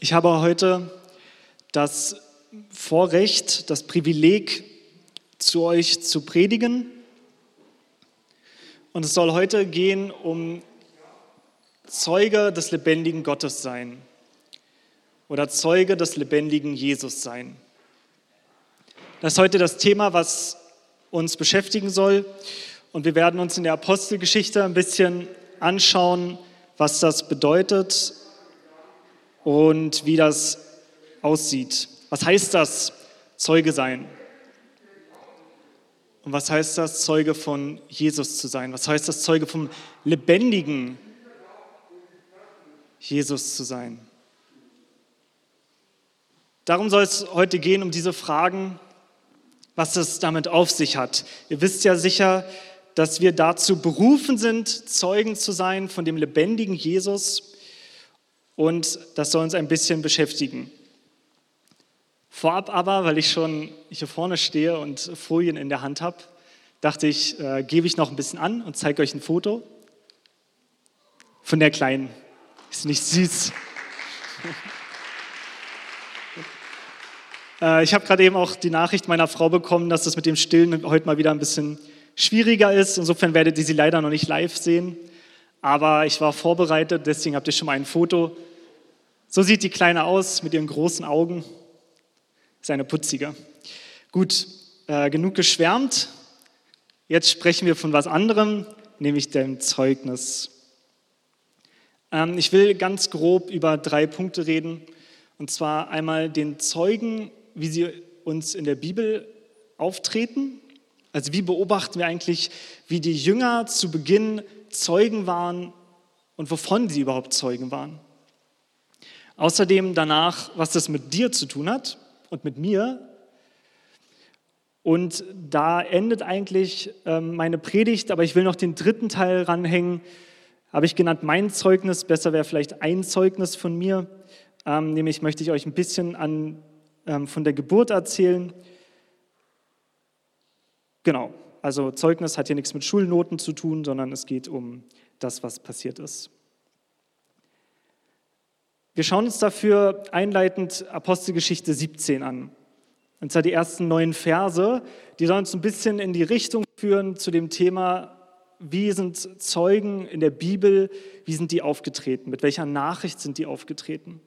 Ich habe heute das Vorrecht, das Privileg, zu euch zu predigen. Und es soll heute gehen um Zeuge des lebendigen Gottes sein oder Zeuge des lebendigen Jesus sein. Das ist heute das Thema, was uns beschäftigen soll. Und wir werden uns in der Apostelgeschichte ein bisschen anschauen, was das bedeutet und wie das aussieht. Was heißt das, Zeuge sein? Und was heißt das, Zeuge von Jesus zu sein? Was heißt das, Zeuge vom lebendigen Jesus zu sein? Darum soll es heute gehen, um diese Fragen, was es damit auf sich hat. Ihr wisst ja sicher, dass wir dazu berufen sind, Zeugen zu sein von dem lebendigen Jesus. Und das soll uns ein bisschen beschäftigen. Vorab aber, weil ich schon hier vorne stehe und Folien in der Hand habe, dachte ich, äh, gebe ich noch ein bisschen an und zeige euch ein Foto von der Kleinen. Ist nicht süß? äh, ich habe gerade eben auch die Nachricht meiner Frau bekommen, dass das mit dem Stillen heute mal wieder ein bisschen schwieriger ist. Insofern werdet ihr sie leider noch nicht live sehen. Aber ich war vorbereitet, deswegen habt ihr schon mal ein Foto. So sieht die Kleine aus mit ihren großen Augen. Ist eine putzige. Gut, äh, genug geschwärmt. Jetzt sprechen wir von was anderem, nämlich dem Zeugnis. Ähm, ich will ganz grob über drei Punkte reden. Und zwar einmal den Zeugen, wie sie uns in der Bibel auftreten. Also wie beobachten wir eigentlich, wie die Jünger zu Beginn Zeugen waren und wovon sie überhaupt Zeugen waren. Außerdem danach, was das mit dir zu tun hat und mit mir. Und da endet eigentlich ähm, meine Predigt, aber ich will noch den dritten Teil ranhängen. Habe ich genannt mein Zeugnis, besser wäre vielleicht ein Zeugnis von mir. Ähm, nämlich möchte ich euch ein bisschen an, ähm, von der Geburt erzählen Genau, also Zeugnis hat hier nichts mit Schulnoten zu tun, sondern es geht um das, was passiert ist. Wir schauen uns dafür einleitend Apostelgeschichte 17 an. Und zwar die ersten neun Verse, die sollen uns ein bisschen in die Richtung führen zu dem Thema, wie sind Zeugen in der Bibel, wie sind die aufgetreten, mit welcher Nachricht sind die aufgetreten.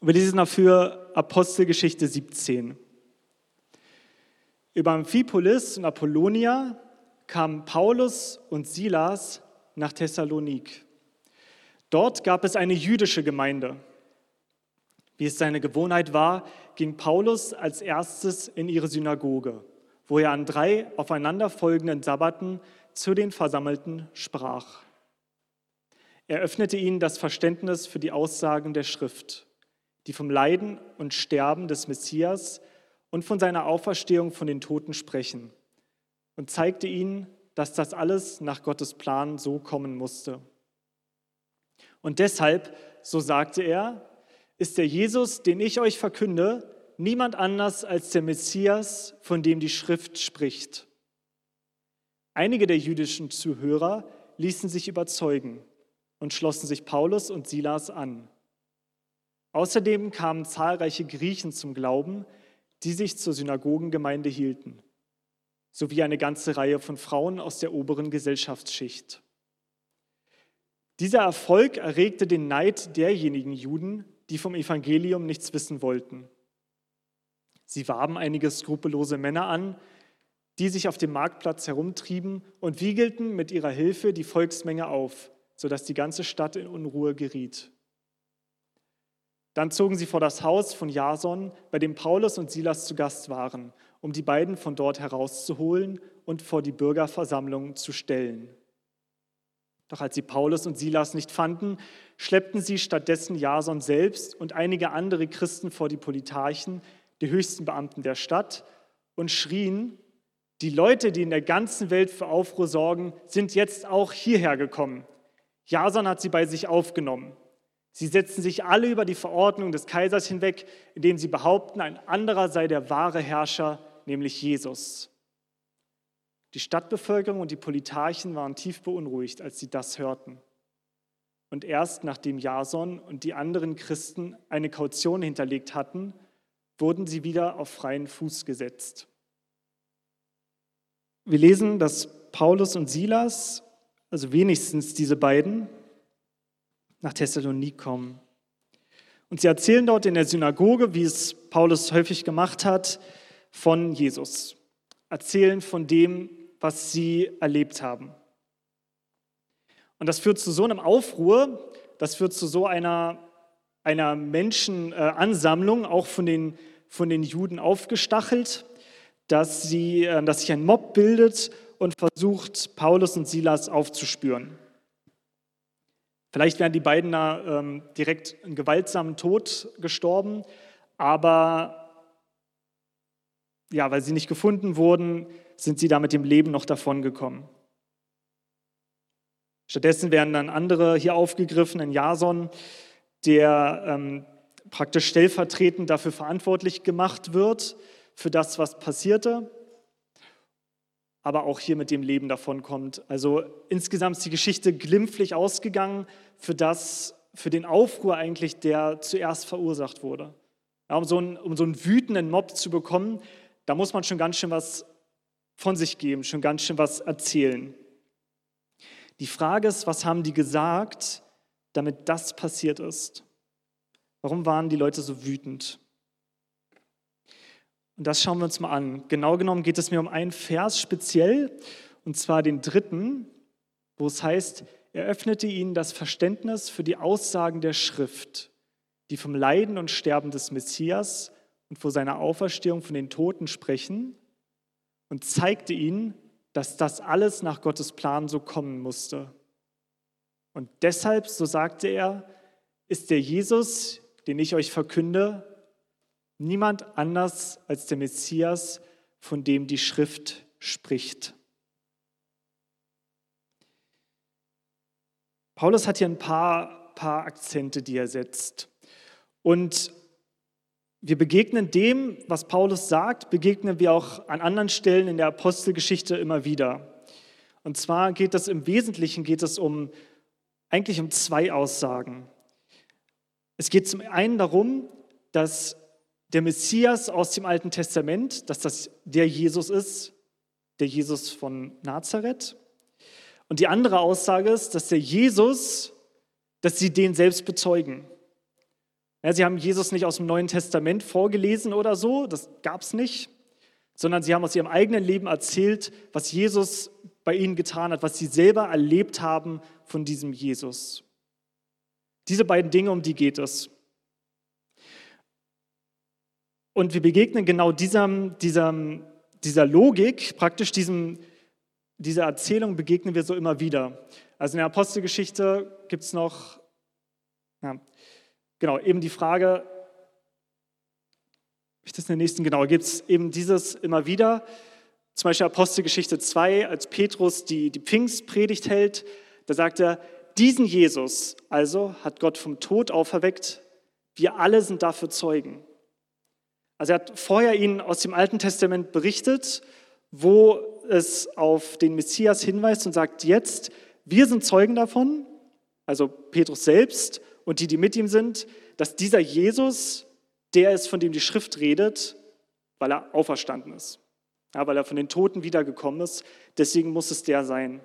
Und wir lesen dafür Apostelgeschichte 17. Über Amphipolis und Apollonia kamen Paulus und Silas nach Thessalonik. Dort gab es eine jüdische Gemeinde. Wie es seine Gewohnheit war, ging Paulus als erstes in ihre Synagoge, wo er an drei aufeinanderfolgenden Sabbaten zu den Versammelten sprach. Er öffnete ihnen das Verständnis für die Aussagen der Schrift, die vom Leiden und Sterben des Messias und von seiner Auferstehung von den Toten sprechen und zeigte ihnen, dass das alles nach Gottes Plan so kommen musste. Und deshalb, so sagte er, ist der Jesus, den ich euch verkünde, niemand anders als der Messias, von dem die Schrift spricht. Einige der jüdischen Zuhörer ließen sich überzeugen und schlossen sich Paulus und Silas an. Außerdem kamen zahlreiche Griechen zum Glauben, die sich zur Synagogengemeinde hielten, sowie eine ganze Reihe von Frauen aus der oberen Gesellschaftsschicht. Dieser Erfolg erregte den Neid derjenigen Juden, die vom Evangelium nichts wissen wollten. Sie warben einige skrupellose Männer an, die sich auf dem Marktplatz herumtrieben und wiegelten mit ihrer Hilfe die Volksmenge auf, sodass die ganze Stadt in Unruhe geriet. Dann zogen sie vor das Haus von Jason, bei dem Paulus und Silas zu Gast waren, um die beiden von dort herauszuholen und vor die Bürgerversammlung zu stellen. Doch als sie Paulus und Silas nicht fanden, schleppten sie stattdessen Jason selbst und einige andere Christen vor die Politarchen, die höchsten Beamten der Stadt, und schrien, die Leute, die in der ganzen Welt für Aufruhr sorgen, sind jetzt auch hierher gekommen. Jason hat sie bei sich aufgenommen. Sie setzen sich alle über die Verordnung des Kaisers hinweg, indem sie behaupten, ein anderer sei der wahre Herrscher, nämlich Jesus. Die Stadtbevölkerung und die Politarchen waren tief beunruhigt, als sie das hörten. und erst nachdem Jason und die anderen Christen eine Kaution hinterlegt hatten, wurden sie wieder auf freien Fuß gesetzt. Wir lesen, dass Paulus und Silas, also wenigstens diese beiden, nach Thessalonik kommen. Und sie erzählen dort in der Synagoge, wie es Paulus häufig gemacht hat, von Jesus. Erzählen von dem, was sie erlebt haben. Und das führt zu so einem Aufruhr, das führt zu so einer, einer Menschenansammlung, auch von den, von den Juden aufgestachelt, dass, sie, äh, dass sich ein Mob bildet und versucht, Paulus und Silas aufzuspüren. Vielleicht wären die beiden da ähm, direkt einen gewaltsamen Tod gestorben, aber ja, weil sie nicht gefunden wurden, sind sie da mit dem Leben noch davongekommen. Stattdessen werden dann andere hier aufgegriffen, ein Jason, der ähm, praktisch stellvertretend dafür verantwortlich gemacht wird, für das, was passierte, aber auch hier mit dem Leben davonkommt. Also insgesamt ist die Geschichte glimpflich ausgegangen für, das, für den Aufruhr eigentlich, der zuerst verursacht wurde. Ja, um, so einen, um so einen wütenden Mob zu bekommen, da muss man schon ganz schön was von sich geben, schon ganz schön was erzählen. Die Frage ist, was haben die gesagt, damit das passiert ist? Warum waren die Leute so wütend? Und das schauen wir uns mal an. Genau genommen geht es mir um einen Vers speziell, und zwar den dritten, wo es heißt, er öffnete ihnen das Verständnis für die Aussagen der Schrift, die vom Leiden und Sterben des Messias und vor seiner Auferstehung von den Toten sprechen und zeigte ihnen, dass das alles nach Gottes Plan so kommen musste. Und deshalb, so sagte er, ist der Jesus, den ich euch verkünde, niemand anders als der Messias, von dem die Schrift spricht. Paulus hat hier ein paar, paar Akzente, die er setzt. Und wir begegnen dem, was Paulus sagt, begegnen wir auch an anderen Stellen in der Apostelgeschichte immer wieder. Und zwar geht es im Wesentlichen geht es um eigentlich um zwei Aussagen. Es geht zum einen darum, dass der Messias aus dem Alten Testament, dass das der Jesus ist, der Jesus von Nazareth. Und die andere Aussage ist, dass der Jesus, dass sie den selbst bezeugen. Ja, sie haben Jesus nicht aus dem Neuen Testament vorgelesen oder so, das gab es nicht, sondern sie haben aus ihrem eigenen Leben erzählt, was Jesus bei ihnen getan hat, was sie selber erlebt haben von diesem Jesus. Diese beiden Dinge, um die geht es. Und wir begegnen genau dieser, dieser, dieser Logik, praktisch diesem, dieser Erzählung begegnen wir so immer wieder. Also in der Apostelgeschichte gibt es noch, ja, Genau, eben die Frage, ich das in der nächsten, genau, gibt es eben dieses immer wieder. Zum Beispiel Apostelgeschichte 2, als Petrus die, die Pfingstpredigt hält, da sagt er, diesen Jesus also hat Gott vom Tod auferweckt, wir alle sind dafür Zeugen. Also er hat vorher ihnen aus dem Alten Testament berichtet, wo es auf den Messias hinweist und sagt, jetzt, wir sind Zeugen davon, also Petrus selbst und die, die mit ihm sind, dass dieser Jesus der ist, von dem die Schrift redet, weil er auferstanden ist, ja, weil er von den Toten wiedergekommen ist. Deswegen muss es der sein.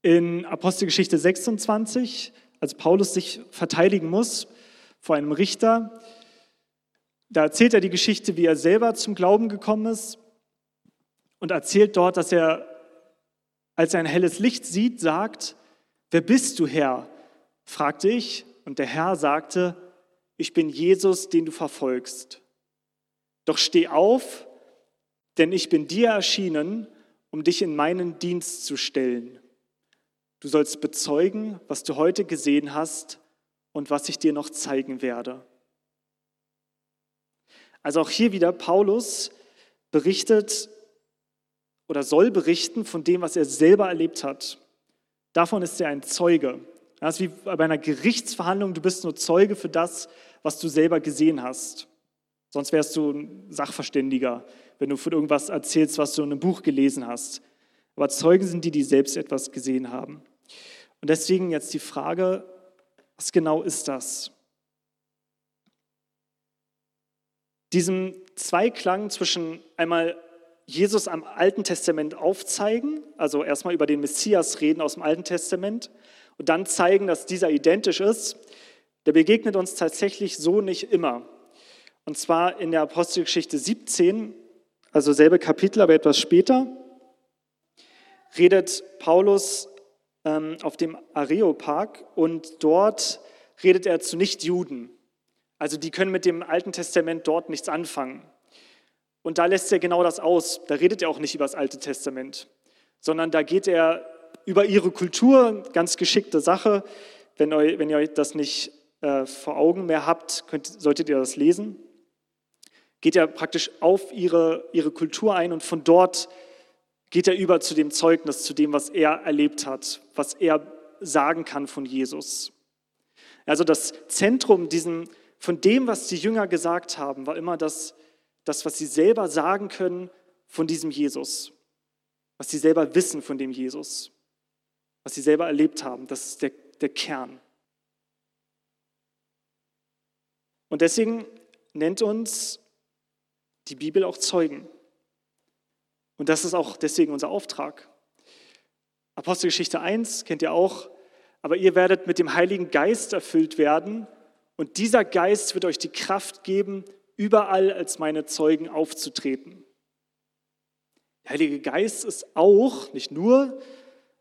In Apostelgeschichte 26, als Paulus sich verteidigen muss vor einem Richter, da erzählt er die Geschichte, wie er selber zum Glauben gekommen ist und erzählt dort, dass er, als er ein helles Licht sieht, sagt, wer bist du, Herr? fragte ich, und der Herr sagte, ich bin Jesus, den du verfolgst. Doch steh auf, denn ich bin dir erschienen, um dich in meinen Dienst zu stellen. Du sollst bezeugen, was du heute gesehen hast und was ich dir noch zeigen werde. Also auch hier wieder Paulus berichtet oder soll berichten von dem, was er selber erlebt hat. Davon ist er ein Zeuge. Das ist wie bei einer Gerichtsverhandlung, du bist nur Zeuge für das, was du selber gesehen hast. Sonst wärst du ein Sachverständiger, wenn du von irgendwas erzählst, was du in einem Buch gelesen hast. Aber Zeugen sind die, die selbst etwas gesehen haben. Und deswegen jetzt die Frage, was genau ist das? Diesem Zweiklang zwischen einmal Jesus am Alten Testament aufzeigen, also erstmal über den Messias reden aus dem Alten Testament und dann zeigen, dass dieser identisch ist, der begegnet uns tatsächlich so nicht immer. Und zwar in der Apostelgeschichte 17, also selbe Kapitel, aber etwas später, redet Paulus ähm, auf dem Areopag und dort redet er zu Nichtjuden. Also die können mit dem Alten Testament dort nichts anfangen. Und da lässt er genau das aus. Da redet er auch nicht über das Alte Testament, sondern da geht er über ihre Kultur, ganz geschickte Sache. Wenn, eu, wenn ihr euch das nicht äh, vor Augen mehr habt, könnt, solltet ihr das lesen. Geht er praktisch auf ihre, ihre Kultur ein und von dort geht er über zu dem Zeugnis, zu dem, was er erlebt hat, was er sagen kann von Jesus. Also das Zentrum diesen, von dem, was die Jünger gesagt haben, war immer das, das, was sie selber sagen können von diesem Jesus, was sie selber wissen von dem Jesus, was sie selber erlebt haben. Das ist der, der Kern. Und deswegen nennt uns die Bibel auch Zeugen. Und das ist auch deswegen unser Auftrag. Apostelgeschichte 1 kennt ihr auch, aber ihr werdet mit dem Heiligen Geist erfüllt werden und dieser Geist wird euch die Kraft geben, überall als meine Zeugen aufzutreten. Der Heilige Geist ist auch, nicht nur,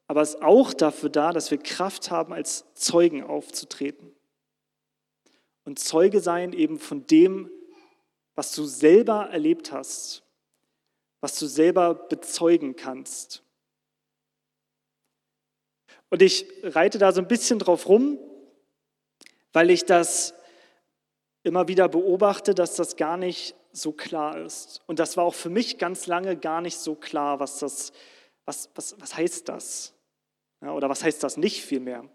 aber ist auch dafür da, dass wir Kraft haben, als Zeugen aufzutreten. Und Zeuge sein eben von dem, was du selber erlebt hast was du selber bezeugen kannst. Und ich reite da so ein bisschen drauf rum, weil ich das immer wieder beobachte, dass das gar nicht so klar ist. Und das war auch für mich ganz lange gar nicht so klar, was das, was, was, was heißt das? Ja, oder was heißt das nicht vielmehr?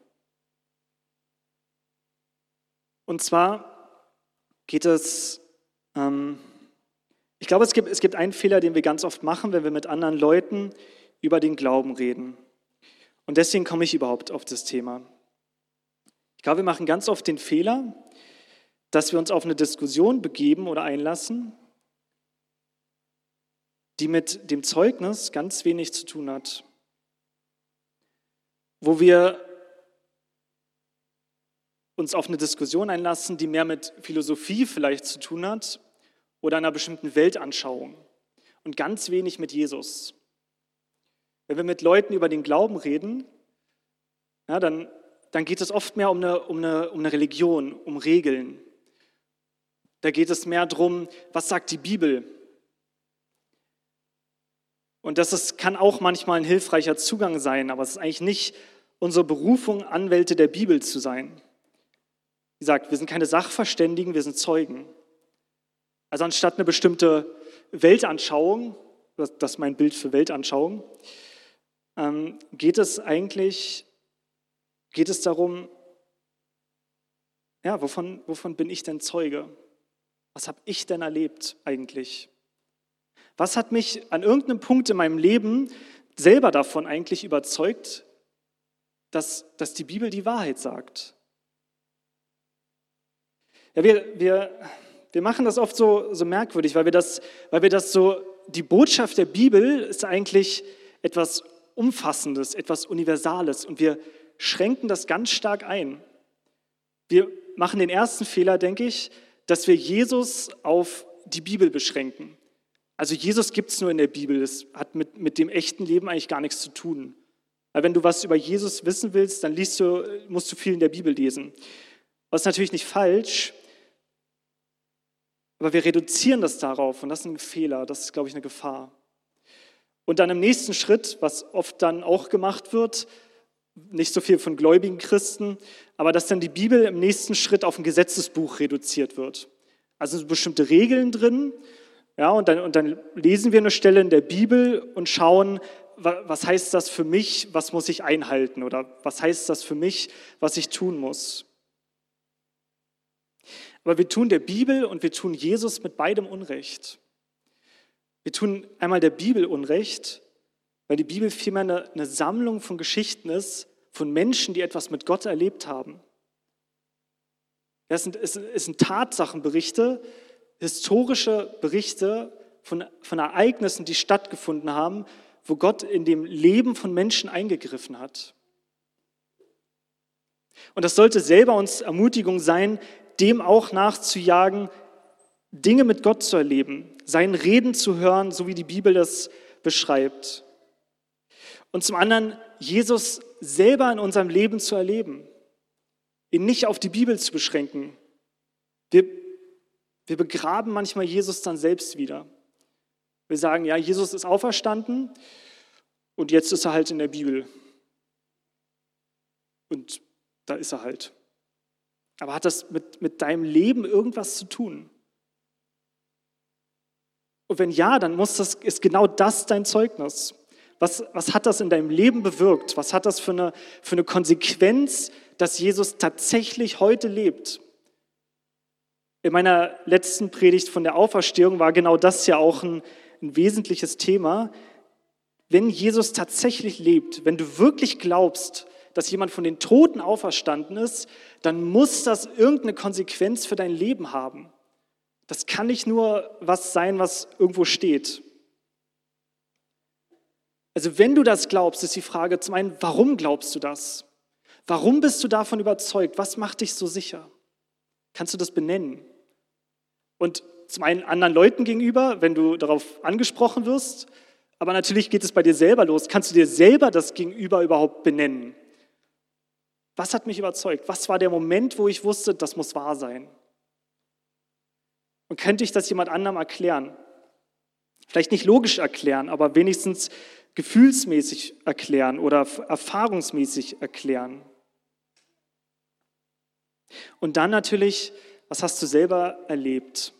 Und zwar geht es ähm, ich glaube, es gibt, es gibt einen Fehler, den wir ganz oft machen, wenn wir mit anderen Leuten über den Glauben reden. Und deswegen komme ich überhaupt auf das Thema. Ich glaube, wir machen ganz oft den Fehler, dass wir uns auf eine Diskussion begeben oder einlassen, die mit dem Zeugnis ganz wenig zu tun hat. Wo wir uns auf eine Diskussion einlassen, die mehr mit Philosophie vielleicht zu tun hat oder einer bestimmten Weltanschauung und ganz wenig mit Jesus. Wenn wir mit Leuten über den Glauben reden, ja, dann, dann geht es oft mehr um eine, um, eine, um eine Religion, um Regeln. Da geht es mehr darum, was sagt die Bibel. Und das ist, kann auch manchmal ein hilfreicher Zugang sein, aber es ist eigentlich nicht unsere Berufung, Anwälte der Bibel zu sein. Wie gesagt, wir sind keine Sachverständigen, wir sind Zeugen. Also anstatt eine bestimmte Weltanschauung, das ist mein Bild für Weltanschauung, ähm, geht es eigentlich, geht es darum, ja, wovon, wovon bin ich denn Zeuge? Was habe ich denn erlebt eigentlich? Was hat mich an irgendeinem Punkt in meinem Leben selber davon eigentlich überzeugt, dass, dass die Bibel die Wahrheit sagt? Ja, wir, wir, wir machen das oft so, so merkwürdig, weil wir, das, weil wir das so, die Botschaft der Bibel ist eigentlich etwas Umfassendes, etwas Universales und wir schränken das ganz stark ein. Wir machen den ersten Fehler, denke ich, dass wir Jesus auf die Bibel beschränken. Also Jesus gibt es nur in der Bibel, das hat mit, mit dem echten Leben eigentlich gar nichts zu tun. Weil wenn du was über Jesus wissen willst, dann du, musst du viel in der Bibel lesen. Ist natürlich nicht falsch, aber wir reduzieren das darauf und das ist ein Fehler, das ist, glaube ich, eine Gefahr. Und dann im nächsten Schritt, was oft dann auch gemacht wird, nicht so viel von gläubigen Christen, aber dass dann die Bibel im nächsten Schritt auf ein Gesetzesbuch reduziert wird. Also sind bestimmte Regeln drin, ja, und dann, und dann lesen wir eine Stelle in der Bibel und schauen, was heißt das für mich, was muss ich einhalten oder was heißt das für mich, was ich tun muss. Aber wir tun der Bibel und wir tun Jesus mit beidem Unrecht. Wir tun einmal der Bibel Unrecht, weil die Bibel vielmehr eine, eine Sammlung von Geschichten ist, von Menschen, die etwas mit Gott erlebt haben. Es sind, es sind Tatsachenberichte, historische Berichte von, von Ereignissen, die stattgefunden haben, wo Gott in dem Leben von Menschen eingegriffen hat. Und das sollte selber uns Ermutigung sein, dem auch nachzujagen, Dinge mit Gott zu erleben, seinen Reden zu hören, so wie die Bibel das beschreibt. Und zum anderen, Jesus selber in unserem Leben zu erleben, ihn nicht auf die Bibel zu beschränken. Wir, wir begraben manchmal Jesus dann selbst wieder. Wir sagen, ja, Jesus ist auferstanden und jetzt ist er halt in der Bibel. Und da ist er halt. Aber hat das mit, mit deinem Leben irgendwas zu tun? Und wenn ja, dann muss das, ist genau das dein Zeugnis. Was, was hat das in deinem Leben bewirkt? Was hat das für eine, für eine Konsequenz, dass Jesus tatsächlich heute lebt? In meiner letzten Predigt von der Auferstehung war genau das ja auch ein, ein wesentliches Thema. Wenn Jesus tatsächlich lebt, wenn du wirklich glaubst, dass jemand von den Toten auferstanden ist, dann muss das irgendeine Konsequenz für dein Leben haben. Das kann nicht nur was sein, was irgendwo steht. Also wenn du das glaubst, ist die Frage zum einen, warum glaubst du das? Warum bist du davon überzeugt? Was macht dich so sicher? Kannst du das benennen? Und zum einen anderen Leuten gegenüber, wenn du darauf angesprochen wirst, aber natürlich geht es bei dir selber los. Kannst du dir selber das Gegenüber überhaupt benennen? Was hat mich überzeugt? Was war der Moment, wo ich wusste, das muss wahr sein? Und könnte ich das jemand anderem erklären? Vielleicht nicht logisch erklären, aber wenigstens gefühlsmäßig erklären oder erfahrungsmäßig erklären. Und dann natürlich, was hast du selber erlebt?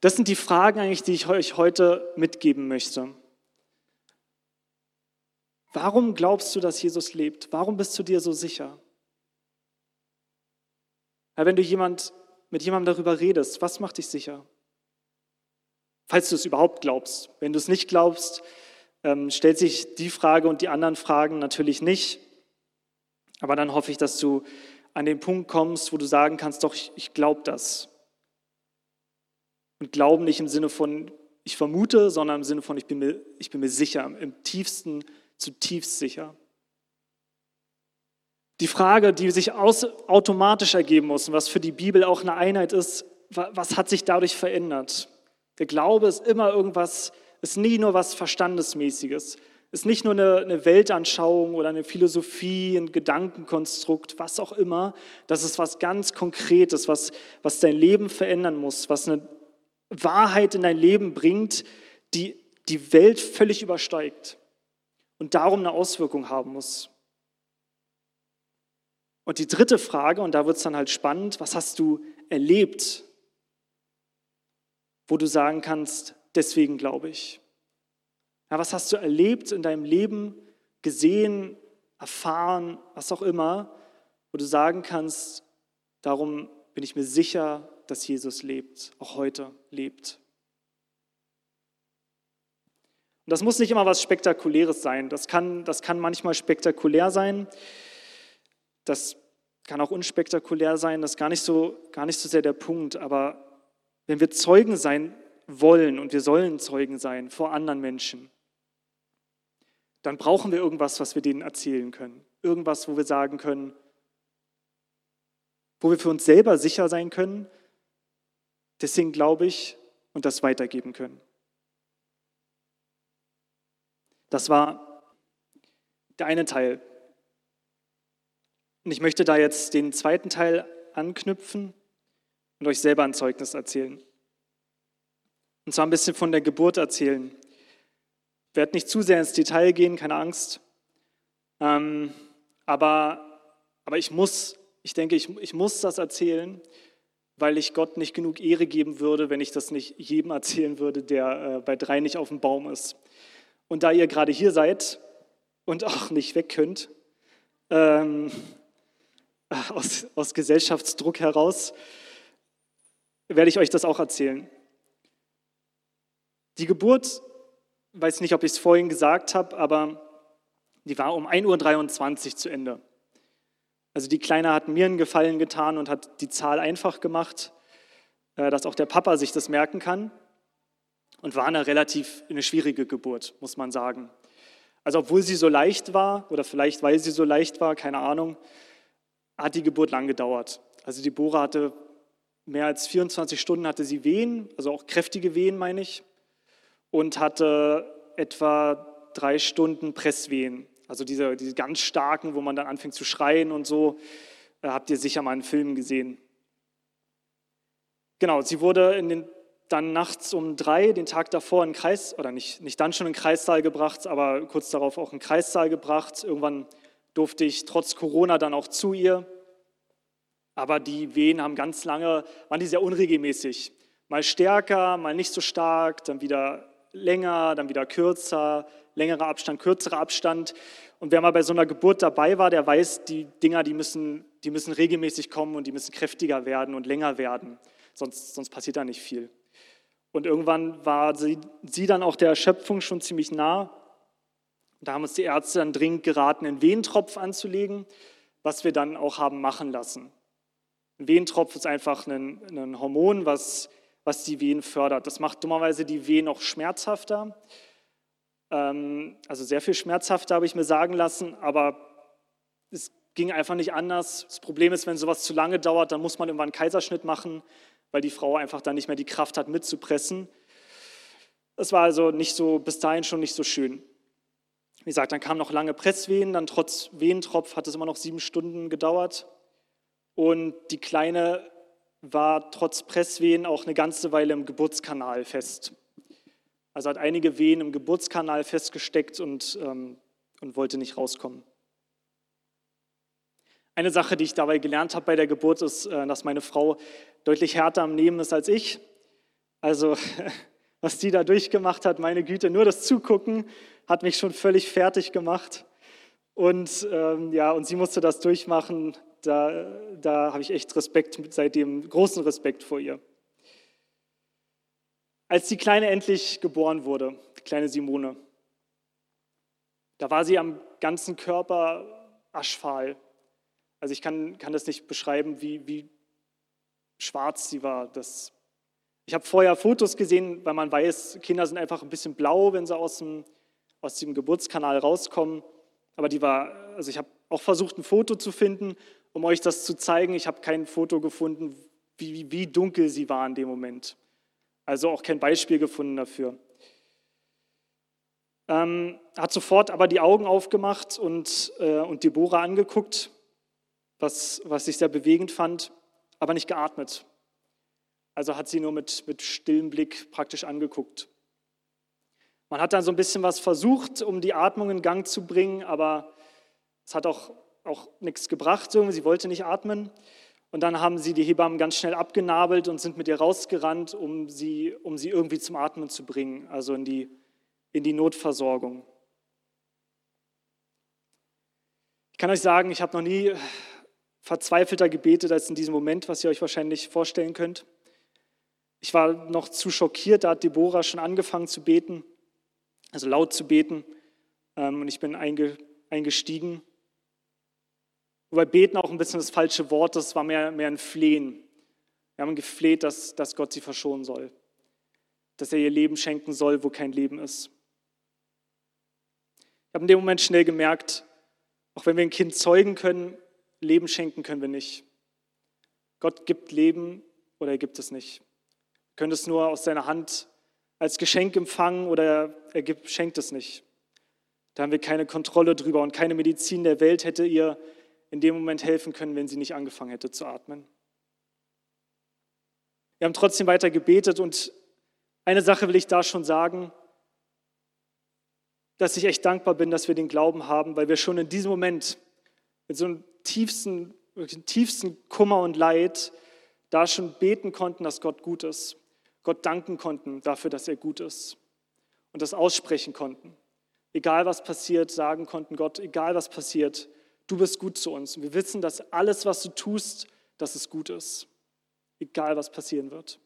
Das sind die Fragen eigentlich, die ich euch heute mitgeben möchte. Warum glaubst du, dass Jesus lebt? Warum bist du dir so sicher? Ja, wenn du jemand mit jemandem darüber redest, was macht dich sicher? Falls du es überhaupt glaubst. Wenn du es nicht glaubst, ähm, stellt sich die Frage und die anderen Fragen natürlich nicht. Aber dann hoffe ich, dass du an den Punkt kommst, wo du sagen kannst, doch, ich, ich glaube das. Und glauben nicht im Sinne von, ich vermute, sondern im Sinne von, ich bin mir, ich bin mir sicher, im tiefsten, zutiefst sicher. Die Frage, die sich automatisch ergeben muss und was für die Bibel auch eine Einheit ist, was hat sich dadurch verändert? Der Glaube ist immer irgendwas, ist nie nur was Verstandesmäßiges, ist nicht nur eine, eine Weltanschauung oder eine Philosophie, ein Gedankenkonstrukt, was auch immer. Das ist was ganz Konkretes, was, was dein Leben verändern muss, was eine Wahrheit in dein Leben bringt, die die Welt völlig übersteigt und darum eine Auswirkung haben muss. Und die dritte Frage, und da wird es dann halt spannend, was hast du erlebt, wo du sagen kannst, deswegen glaube ich. Ja, was hast du erlebt in deinem Leben, gesehen, erfahren, was auch immer, wo du sagen kannst, darum bin ich mir sicher, dass Jesus lebt, auch heute lebt. Und das muss nicht immer was Spektakuläres sein. Das kann, das kann manchmal spektakulär sein. Das kann auch unspektakulär sein, das ist gar nicht, so, gar nicht so sehr der Punkt. Aber wenn wir Zeugen sein wollen und wir sollen Zeugen sein vor anderen Menschen, dann brauchen wir irgendwas, was wir denen erzählen können. Irgendwas, wo wir sagen können, wo wir für uns selber sicher sein können, deswegen glaube ich und das weitergeben können. Das war der eine Teil und ich möchte da jetzt den zweiten Teil anknüpfen und euch selber ein Zeugnis erzählen. Und zwar ein bisschen von der Geburt erzählen. Ich werde nicht zu sehr ins Detail gehen, keine Angst. Ähm, aber, aber ich muss, ich denke, ich, ich muss das erzählen, weil ich Gott nicht genug Ehre geben würde, wenn ich das nicht jedem erzählen würde, der äh, bei drei nicht auf dem Baum ist. Und da ihr gerade hier seid und auch nicht weg könnt, ähm, aus, aus Gesellschaftsdruck heraus, werde ich euch das auch erzählen. Die Geburt, weiß nicht, ob ich es vorhin gesagt habe, aber Die war um 1.23 Uhr zu Ende. Also die Kleine hat mir einen Gefallen getan und hat die Zahl einfach gemacht, äh, dass auch der Papa sich das merken kann. Und war eine relativ eine schwierige Geburt, muss man sagen. Also obwohl sie so leicht war, oder vielleicht weil sie so leicht war, keine Ahnung, hat die Geburt lang gedauert. Also die Bohre hatte mehr als 24 Stunden hatte sie Wehen, also auch kräftige Wehen, meine ich, und hatte etwa drei Stunden Presswehen. Also diese, diese ganz starken, wo man dann anfängt zu schreien und so, äh, habt ihr sicher mal in Filmen gesehen. Genau, sie wurde den, dann nachts um drei, den Tag davor, in Kreis, oder nicht, nicht dann schon in den Kreissaal gebracht, aber kurz darauf auch in den Kreissaal gebracht. Irgendwann durfte ich trotz Corona dann auch zu ihr. Aber die Wehen haben ganz lange, waren die sehr unregelmäßig. Mal stärker, mal nicht so stark, dann wieder länger, dann wieder kürzer, längerer Abstand, kürzerer Abstand. Und wer mal bei so einer Geburt dabei war, der weiß, die Dinger, die müssen, die müssen regelmäßig kommen und die müssen kräftiger werden und länger werden. Sonst, sonst passiert da nicht viel. Und irgendwann war sie, sie dann auch der Erschöpfung schon ziemlich nah. Da haben uns die Ärzte dann dringend geraten, einen Wehentropf anzulegen, was wir dann auch haben machen lassen. Ein Wehentropf ist einfach ein, ein Hormon, was, was die Wehen fördert. Das macht dummerweise die Wehen noch schmerzhafter. Ähm, also sehr viel schmerzhafter, habe ich mir sagen lassen, aber es ging einfach nicht anders. Das Problem ist, wenn sowas zu lange dauert, dann muss man irgendwann einen Kaiserschnitt machen, weil die Frau einfach dann nicht mehr die Kraft hat, mitzupressen. Das war also nicht so, bis dahin schon nicht so schön. Wie gesagt, dann kamen noch lange Presswehen, dann trotz Wehentropf hat es immer noch sieben Stunden gedauert. Und die Kleine war trotz Presswehen auch eine ganze Weile im Geburtskanal fest. Also hat einige Wehen im Geburtskanal festgesteckt und, ähm, und wollte nicht rauskommen. Eine Sache, die ich dabei gelernt habe bei der Geburt, ist, äh, dass meine Frau deutlich härter am Nehmen ist als ich. Also was die da durchgemacht hat, meine Güte, nur das Zugucken hat mich schon völlig fertig gemacht. Und ähm, ja, und sie musste das durchmachen da, da habe ich echt Respekt, seitdem großen Respekt vor ihr. Als die Kleine endlich geboren wurde, die kleine Simone, da war sie am ganzen Körper aschfahl. Also ich kann, kann das nicht beschreiben, wie, wie schwarz sie war. Das, ich habe vorher Fotos gesehen, weil man weiß, Kinder sind einfach ein bisschen blau, wenn sie aus dem, aus dem Geburtskanal rauskommen. Aber die war, also ich habe auch versucht, ein Foto zu finden um euch das zu zeigen. Ich habe kein Foto gefunden, wie, wie dunkel sie war in dem Moment. Also auch kein Beispiel gefunden dafür. Ähm, hat sofort aber die Augen aufgemacht und, äh, und Deborah angeguckt, was, was ich sehr bewegend fand, aber nicht geatmet. Also hat sie nur mit, mit stillem Blick praktisch angeguckt. Man hat dann so ein bisschen was versucht, um die Atmung in Gang zu bringen, aber es hat auch auch nichts gebracht, sie wollte nicht atmen. Und dann haben sie die Hebammen ganz schnell abgenabelt und sind mit ihr rausgerannt, um sie, um sie irgendwie zum Atmen zu bringen, also in die, in die Notversorgung. Ich kann euch sagen, ich habe noch nie verzweifelter gebetet als in diesem Moment, was ihr euch wahrscheinlich vorstellen könnt. Ich war noch zu schockiert, da hat Deborah schon angefangen zu beten, also laut zu beten. Ähm, und ich bin eingestiegen Wobei beten auch ein bisschen das falsche Wort, das war mehr, mehr ein Flehen. Wir haben gefleht, dass, dass Gott sie verschonen soll, dass er ihr Leben schenken soll, wo kein Leben ist. Ich habe in dem Moment schnell gemerkt, auch wenn wir ein Kind zeugen können, Leben schenken können wir nicht. Gott gibt Leben oder er gibt es nicht. Wir können es nur aus seiner Hand als Geschenk empfangen oder er gibt, schenkt es nicht. Da haben wir keine Kontrolle drüber und keine Medizin der Welt hätte ihr in dem Moment helfen können, wenn sie nicht angefangen hätte zu atmen. Wir haben trotzdem weiter gebetet und eine Sache will ich da schon sagen, dass ich echt dankbar bin, dass wir den Glauben haben, weil wir schon in diesem Moment mit so einem tiefsten, tiefsten Kummer und Leid da schon beten konnten, dass Gott gut ist. Gott danken konnten dafür, dass er gut ist. Und das aussprechen konnten. Egal was passiert, sagen konnten, Gott, egal was passiert, du bist gut zu uns. Und wir wissen, dass alles, was du tust, dass es gut ist, egal was passieren wird.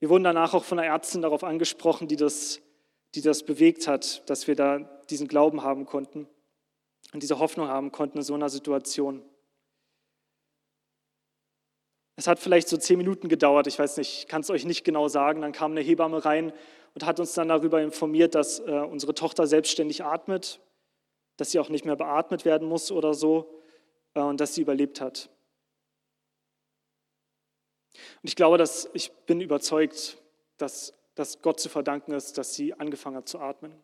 Wir wurden danach auch von der Ärztin darauf angesprochen, die das, die das bewegt hat, dass wir da diesen Glauben haben konnten und diese Hoffnung haben konnten in so einer Situation. Es hat vielleicht so zehn Minuten gedauert, ich weiß nicht, ich kann es euch nicht genau sagen. Dann kam eine Hebamme rein und hat uns dann darüber informiert, dass äh, unsere Tochter selbstständig atmet, dass sie auch nicht mehr beatmet werden muss oder so äh, und dass sie überlebt hat. Und ich glaube, dass ich bin überzeugt, dass, dass Gott zu verdanken ist, dass sie angefangen hat zu atmen,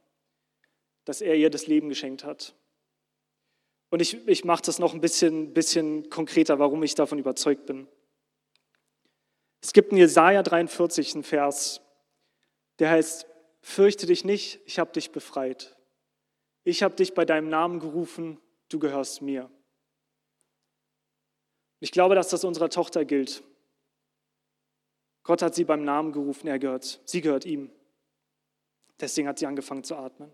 dass er ihr das Leben geschenkt hat. Und ich, ich mache das noch ein bisschen, bisschen konkreter, warum ich davon überzeugt bin. Es gibt in Jesaja 43 einen Vers, der heißt: Fürchte dich nicht, ich habe dich befreit. Ich habe dich bei deinem Namen gerufen, du gehörst mir. Ich glaube, dass das unserer Tochter gilt. Gott hat sie beim Namen gerufen, er gehört, sie gehört ihm. Deswegen hat sie angefangen zu atmen.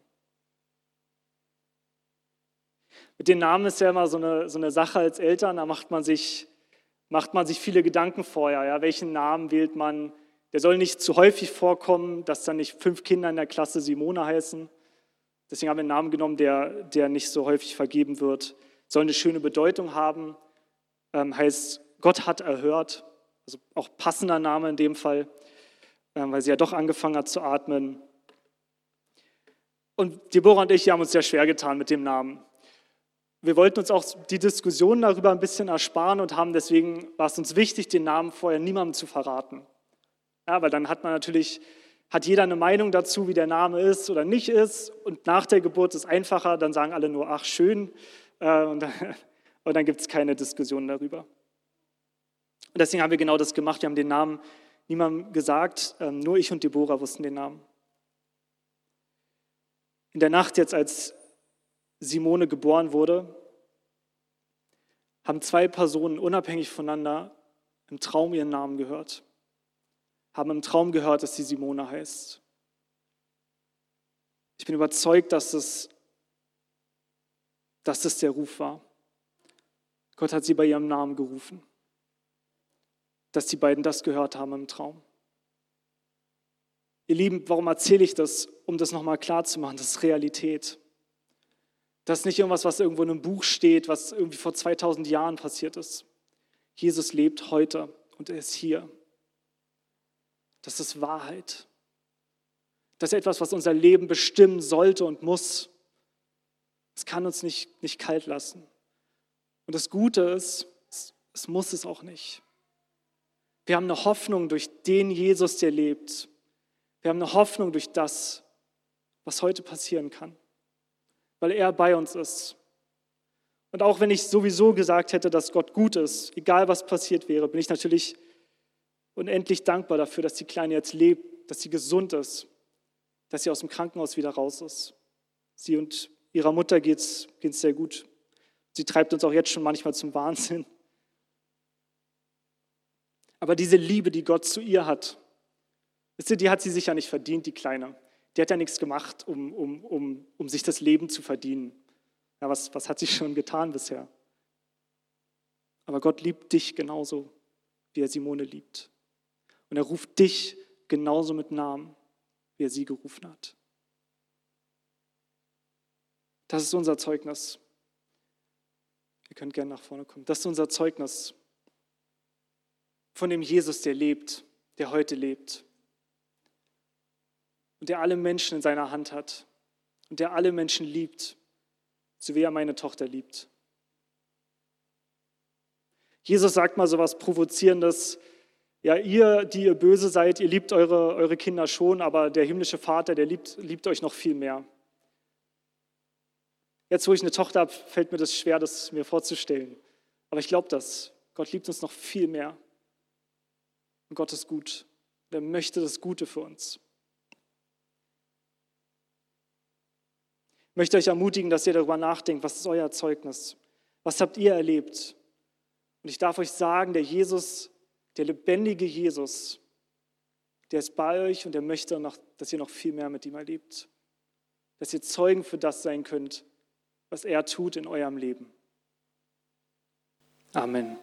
Mit den Namen ist ja immer so eine, so eine Sache als Eltern, da macht man sich macht man sich viele Gedanken vorher. Ja, welchen Namen wählt man? Der soll nicht zu häufig vorkommen, dass dann nicht fünf Kinder in der Klasse Simone heißen. Deswegen haben wir einen Namen genommen, der, der nicht so häufig vergeben wird. Soll eine schöne Bedeutung haben. Ähm, heißt, Gott hat erhört. Also auch passender Name in dem Fall, ähm, weil sie ja doch angefangen hat zu atmen. Und Deborah und ich haben uns sehr schwer getan mit dem Namen wir wollten uns auch die Diskussion darüber ein bisschen ersparen und haben deswegen, war es uns wichtig, den Namen vorher niemandem zu verraten. Ja, weil dann hat man natürlich, hat jeder eine Meinung dazu, wie der Name ist oder nicht ist. Und nach der Geburt ist es einfacher, dann sagen alle nur, ach schön. Äh, und dann, dann gibt es keine Diskussion darüber. Und deswegen haben wir genau das gemacht. Wir haben den Namen niemandem gesagt, ähm, nur ich und Deborah wussten den Namen. In der Nacht jetzt, als Simone geboren wurde, haben zwei Personen unabhängig voneinander im Traum ihren Namen gehört, haben im Traum gehört, dass sie Simone heißt. Ich bin überzeugt, dass es, dass es der Ruf war. Gott hat sie bei ihrem Namen gerufen, dass die beiden das gehört haben im Traum. Ihr Lieben, warum erzähle ich das? Um das nochmal klar zu machen, das ist Realität. Das ist nicht irgendwas, was irgendwo in einem Buch steht, was irgendwie vor 2000 Jahren passiert ist. Jesus lebt heute und er ist hier. Das ist Wahrheit. Das ist etwas, was unser Leben bestimmen sollte und muss. Es kann uns nicht, nicht kalt lassen. Und das Gute ist, es, es muss es auch nicht. Wir haben eine Hoffnung durch den Jesus, der lebt. Wir haben eine Hoffnung durch das, was heute passieren kann weil er bei uns ist. Und auch wenn ich sowieso gesagt hätte, dass Gott gut ist, egal was passiert wäre, bin ich natürlich unendlich dankbar dafür, dass die Kleine jetzt lebt, dass sie gesund ist, dass sie aus dem Krankenhaus wieder raus ist. Sie und ihrer Mutter geht es sehr gut. Sie treibt uns auch jetzt schon manchmal zum Wahnsinn. Aber diese Liebe, die Gott zu ihr hat, die hat sie sich ja nicht verdient, die Kleine die hat ja nichts gemacht, um, um, um, um sich das Leben zu verdienen. Ja, was, was hat sie schon getan bisher? Aber Gott liebt dich genauso, wie er Simone liebt. Und er ruft dich genauso mit Namen, wie er sie gerufen hat. Das ist unser Zeugnis. Ihr könnt gerne nach vorne kommen. Das ist unser Zeugnis von dem Jesus, der lebt, der heute lebt und der alle Menschen in seiner Hand hat und der alle Menschen liebt, so wie er meine Tochter liebt. Jesus sagt mal so was Provozierendes. Ja, ihr, die ihr böse seid, ihr liebt eure, eure Kinder schon, aber der himmlische Vater, der liebt, liebt euch noch viel mehr. Jetzt, wo ich eine Tochter habe, fällt mir das schwer, das mir vorzustellen. Aber ich glaube das. Gott liebt uns noch viel mehr. Und Gott ist gut. Er möchte das Gute für uns. Ich möchte euch ermutigen, dass ihr darüber nachdenkt, was ist euer Zeugnis? Was habt ihr erlebt? Und ich darf euch sagen, der Jesus, der lebendige Jesus, der ist bei euch und er möchte, noch, dass ihr noch viel mehr mit ihm erlebt. Dass ihr Zeugen für das sein könnt, was er tut in eurem Leben. Amen.